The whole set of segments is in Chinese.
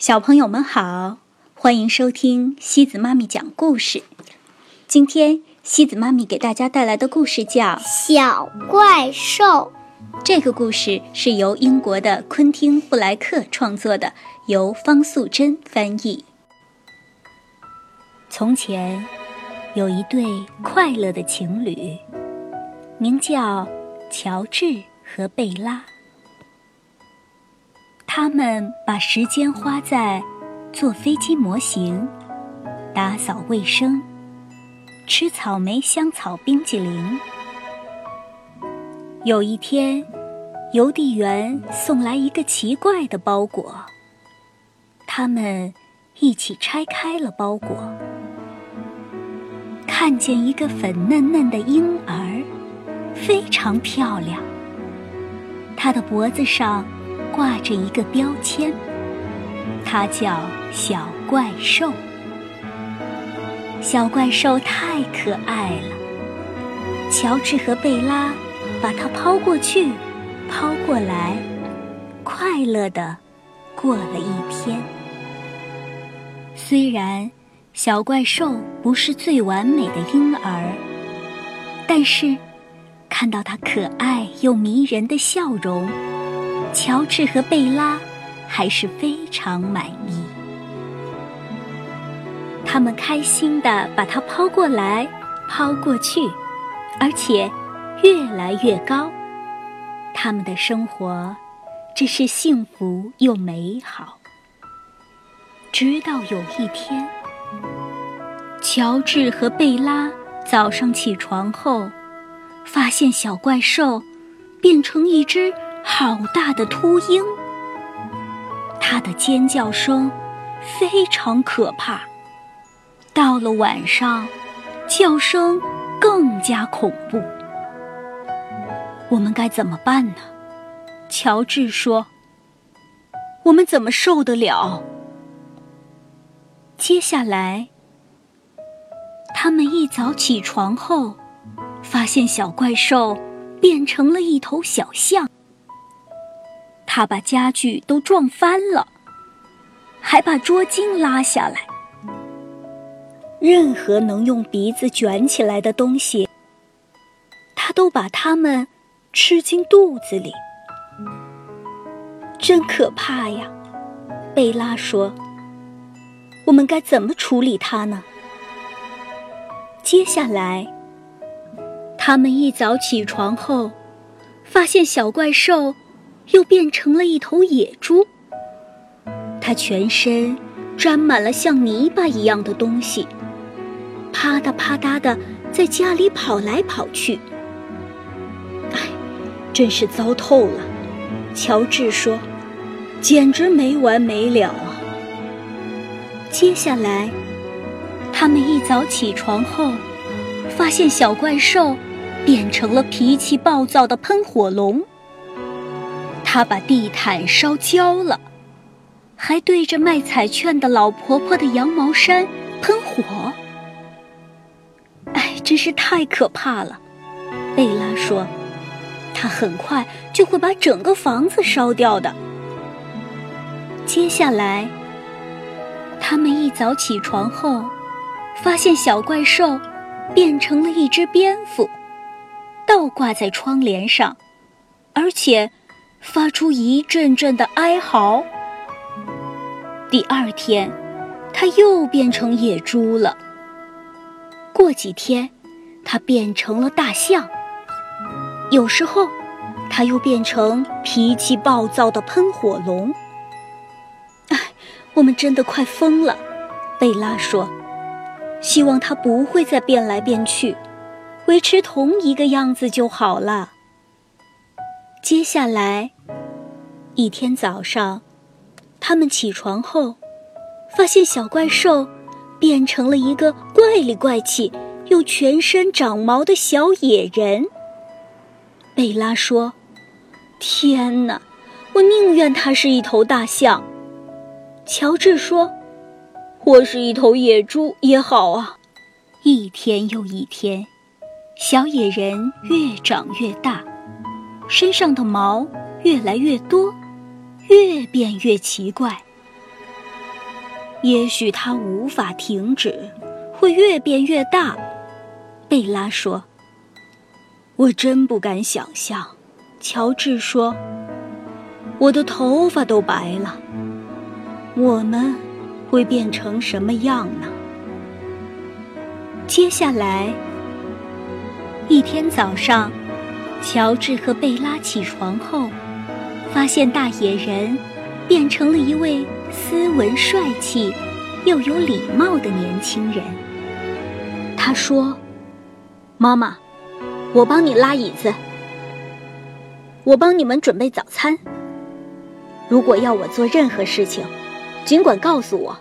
小朋友们好，欢迎收听西子妈咪讲故事。今天西子妈咪给大家带来的故事叫《小怪兽》。这个故事是由英国的昆汀·布莱克创作的，由方素珍翻译。从前，有一对快乐的情侣，名叫乔治和贝拉。他们把时间花在做飞机模型、打扫卫生、吃草莓香草冰激凌。有一天，邮递员送来一个奇怪的包裹，他们一起拆开了包裹，看见一个粉嫩嫩的婴儿，非常漂亮。他的脖子上。挂着一个标签，它叫小怪兽。小怪兽太可爱了，乔治和贝拉把它抛过去，抛过来，快乐的过了一天。虽然小怪兽不是最完美的婴儿，但是看到它可爱又迷人的笑容。乔治和贝拉还是非常满意，他们开心地把它抛过来、抛过去，而且越来越高。他们的生活只是幸福又美好。直到有一天，乔治和贝拉早上起床后，发现小怪兽变成一只。好大的秃鹰！它的尖叫声非常可怕。到了晚上，叫声更加恐怖。我们该怎么办呢？乔治说：“我们怎么受得了？”接下来，他们一早起床后，发现小怪兽变成了一头小象。他把家具都撞翻了，还把桌巾拉下来。任何能用鼻子卷起来的东西，他都把它们吃进肚子里。真可怕呀！贝拉说：“我们该怎么处理它呢？”接下来，他们一早起床后，发现小怪兽。又变成了一头野猪，它全身沾满了像泥巴一样的东西，啪嗒啪嗒的在家里跑来跑去。哎，真是糟透了！乔治说：“简直没完没了啊！”接下来，他们一早起床后，发现小怪兽变成了脾气暴躁的喷火龙。他把地毯烧焦了，还对着卖彩券的老婆婆的羊毛衫喷火。哎，真是太可怕了！贝拉说：“他很快就会把整个房子烧掉的。”接下来，他们一早起床后，发现小怪兽变成了一只蝙蝠，倒挂在窗帘上，而且。发出一阵阵的哀嚎。第二天，它又变成野猪了。过几天，它变成了大象。有时候，它又变成脾气暴躁的喷火龙。哎，我们真的快疯了，贝拉说。希望它不会再变来变去，维持同一个样子就好了。接下来，一天早上，他们起床后，发现小怪兽变成了一个怪里怪气又全身长毛的小野人。贝拉说：“天哪，我宁愿它是一头大象。”乔治说：“或是一头野猪也好啊。”一天又一天，小野人越长越大。身上的毛越来越多，越变越奇怪。也许它无法停止，会越变越大。贝拉说：“我真不敢想象。”乔治说：“我的头发都白了，我们会变成什么样呢？”接下来一天早上，乔治和贝拉起床后，发现大野人变成了一位斯文帅气又有礼貌的年轻人。他说：“妈妈，我帮你拉椅子，我帮你们准备早餐。如果要我做任何事情，尽管告诉我。”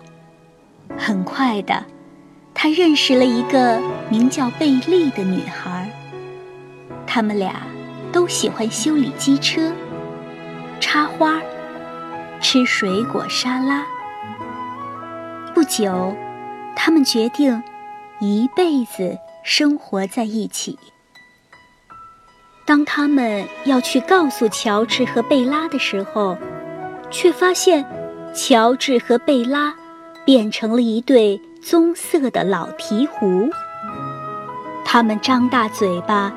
很快的。他认识了一个名叫贝利的女孩，他们俩都喜欢修理机车、插花、吃水果沙拉。不久，他们决定一辈子生活在一起。当他们要去告诉乔治和贝拉的时候，却发现乔治和贝拉变成了一对。棕色的老鹈鹕，它们张大嘴巴，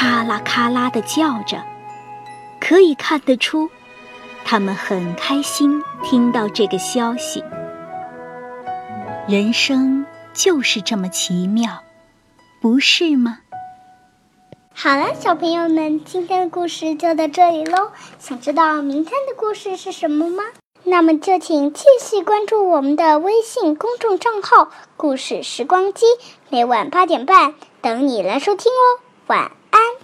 咔啦咔啦地叫着，可以看得出，他们很开心听到这个消息。人生就是这么奇妙，不是吗？好了，小朋友们，今天的故事就到这里喽。想知道明天的故事是什么吗？那么就请继续关注我们的微信公众账号“故事时光机”，每晚八点半等你来收听哦。晚。Bye.